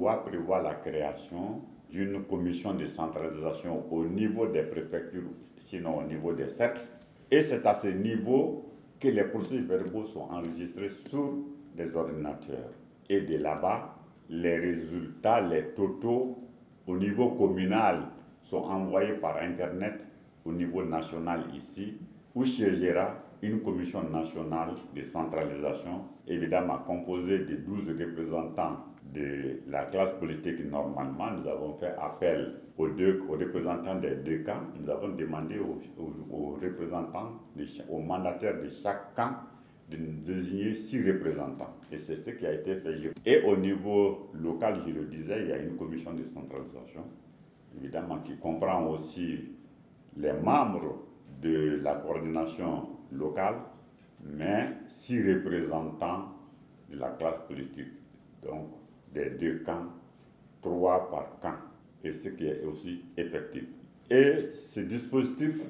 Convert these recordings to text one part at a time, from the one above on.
loi prévoit la création d'une commission de centralisation au niveau des préfectures, sinon au niveau des cercles. Et c'est à ce niveau que les processus verbaux sont enregistrés sur des ordinateurs. Et de là-bas, les résultats, les totaux au niveau communal sont envoyés par Internet au niveau national ici, où siégera une commission nationale de centralisation, évidemment composée de 12 représentants de la classe politique normalement. Nous avons fait appel aux, deux, aux représentants des deux camps. Nous avons demandé aux, représentants, aux mandataires de chaque camp de désigner six représentants. Et c'est ce qui a été fait. Et au niveau local, je le disais, il y a une commission de centralisation, évidemment, qui comprend aussi les membres de la coordination locale, mais six représentants de la classe politique. Donc, des deux camps, trois par camp, et ce qui est aussi effectif. Et ce dispositif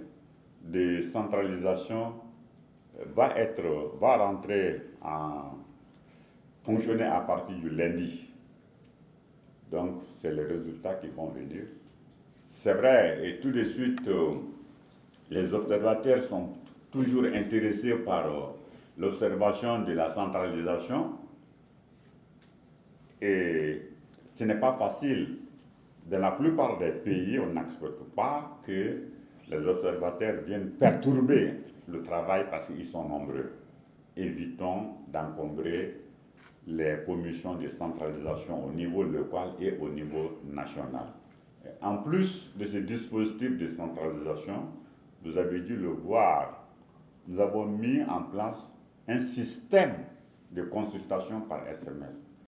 de centralisation va, être, va rentrer en fonctionner à partir du lundi. Donc, c'est les résultats qui vont venir. C'est vrai, et tout de suite, euh, les observateurs sont toujours intéressés par euh, l'observation de la centralisation. Et ce n'est pas facile. Dans la plupart des pays, on n'accepte pas que les observateurs viennent perturber le travail parce qu'ils sont nombreux. Évitons d'encombrer les commissions de centralisation au niveau local et au niveau national. En plus de ce dispositif de centralisation, vous avez dû le voir, nous avons mis en place un système de consultation par SMS.